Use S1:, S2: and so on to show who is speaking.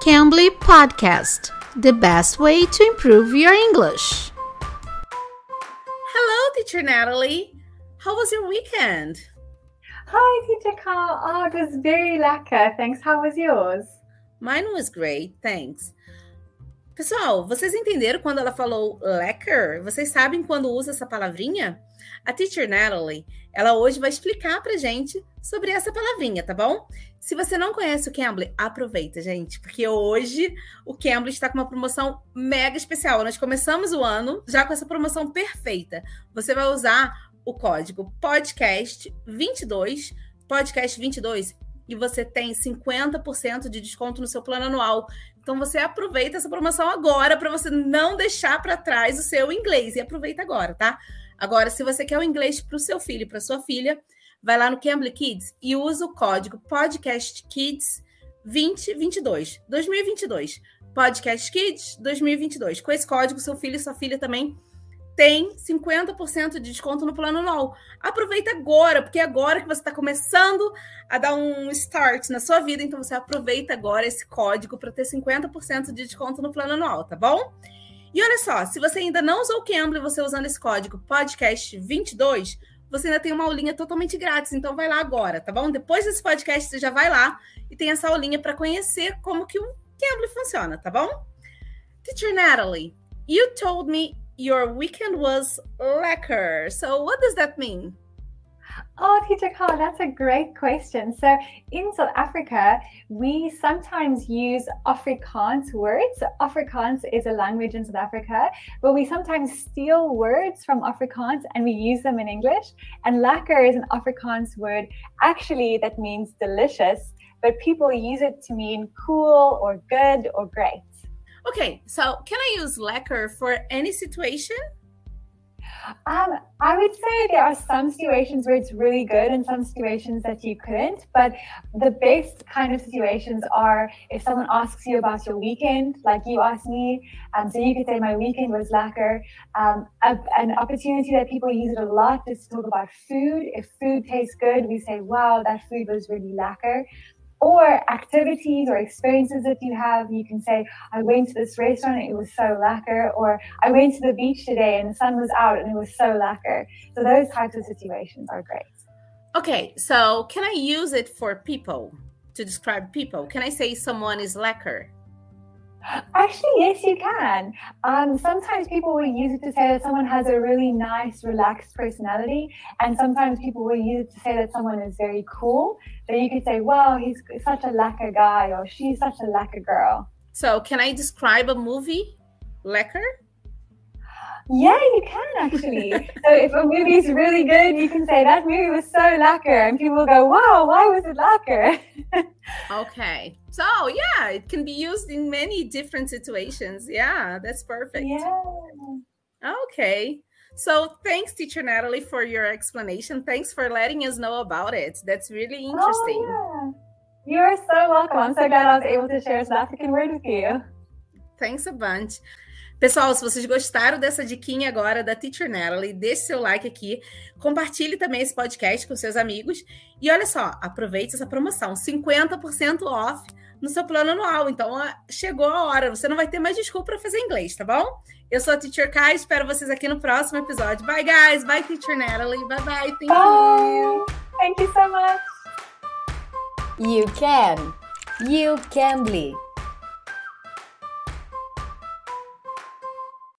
S1: Cambly Podcast, the best way to improve your English.
S2: Hello, teacher Natalie. How was your weekend?
S3: Hi, teacher Carl. Oh, it was very lekker. Thanks. How was yours?
S2: Mine was great, thanks. Pessoal, vocês entenderam quando ela falou lecker? Vocês sabem quando usa essa palavrinha? A teacher Natalie, ela hoje vai explicar pra gente sobre essa palavrinha, tá bom? Se você não conhece o Cambly, aproveita, gente, porque hoje o Cambly está com uma promoção mega especial. Nós começamos o ano já com essa promoção perfeita. Você vai usar o código podcast 22, podcast 22 e você tem 50% de desconto no seu plano anual. Então você aproveita essa promoção agora para você não deixar para trás o seu inglês e aproveita agora, tá? Agora, se você quer o inglês para o seu filho e para sua filha, vai lá no Cambly Kids e usa o código Podcast Kids 2022, 2022. Podcast Kids 2022. Com esse código, seu filho e sua filha também tem 50% de desconto no plano anual. Aproveita agora, porque é agora que você está começando a dar um start na sua vida, então você aproveita agora esse código para ter 50% de desconto no plano anual, tá bom? E olha só, se você ainda não usou o Cambly, você usando esse código podcast22, você ainda tem uma aulinha totalmente grátis. Então vai lá agora, tá bom? Depois desse podcast, você já vai lá e tem essa aulinha para conhecer como que o Cambly funciona, tá bom? Teacher Natalie, you told me your weekend was lekker. So what does that mean?
S3: Oh, teacher Carl, that's a great question. So, in South Africa, we sometimes use Afrikaans words. Afrikaans is a language in South Africa, but we sometimes steal words from Afrikaans and we use them in English. And lekker is an Afrikaans word actually that means delicious, but people use it to mean cool or good or great.
S2: Okay, so can I use lekker for any situation?
S3: Um, I would say there are some situations where it's really good and some situations that you couldn't. But the best kind of situations are if someone asks you about your weekend, like you asked me. Um, so you could say, My weekend was lekker. Um, a, an opportunity that people use it a lot is to talk about food. If food tastes good, we say, Wow, that food was really lekker or activities or experiences that you have. You can say, I went to this restaurant it was so lekker, or I went to the beach today and the sun was out and it was so lekker. So those types of situations are great.
S2: Okay, so can I use it for people to describe people? Can I say someone is lekker?
S3: Actually, yes, you can. Um, sometimes people will use it to say that someone has a really nice, relaxed personality, and sometimes people will use it to say that someone is very cool. So you could say, "Wow, he's such a lekker guy," or "She's such a lekker girl."
S2: So, can I describe a movie, lekker?
S3: Yeah, you can actually. so if a movie is really good, you can say that movie was so lekker, and people will go, "Wow, why was it lekker?"
S2: okay, so yeah, it can be used in many different situations. Yeah, that's perfect.
S3: Yeah.
S2: Okay. So thanks, teacher Natalie, for your explanation. Thanks for letting us know about it. That's really oh, interesting.
S3: Oh, yeah. You're so welcome. I'm so glad I was able to share South African word with you.
S2: Thanks a bunch. Pessoal, se vocês gostaram dessa diquinha agora da Teacher Natalie, deixe seu like aqui, compartilhe também esse podcast com seus amigos e olha só, aproveite essa promoção, 50% off no seu plano anual. Então, chegou a hora, você não vai ter mais desculpa para fazer inglês, tá bom? Eu sou a Teacher Kai, espero vocês aqui no próximo episódio. Bye, guys. Bye, Teacher Natalie. Bye, bye. Thank
S3: bye.
S2: you.
S3: Thank you so much.
S1: You can. You can be.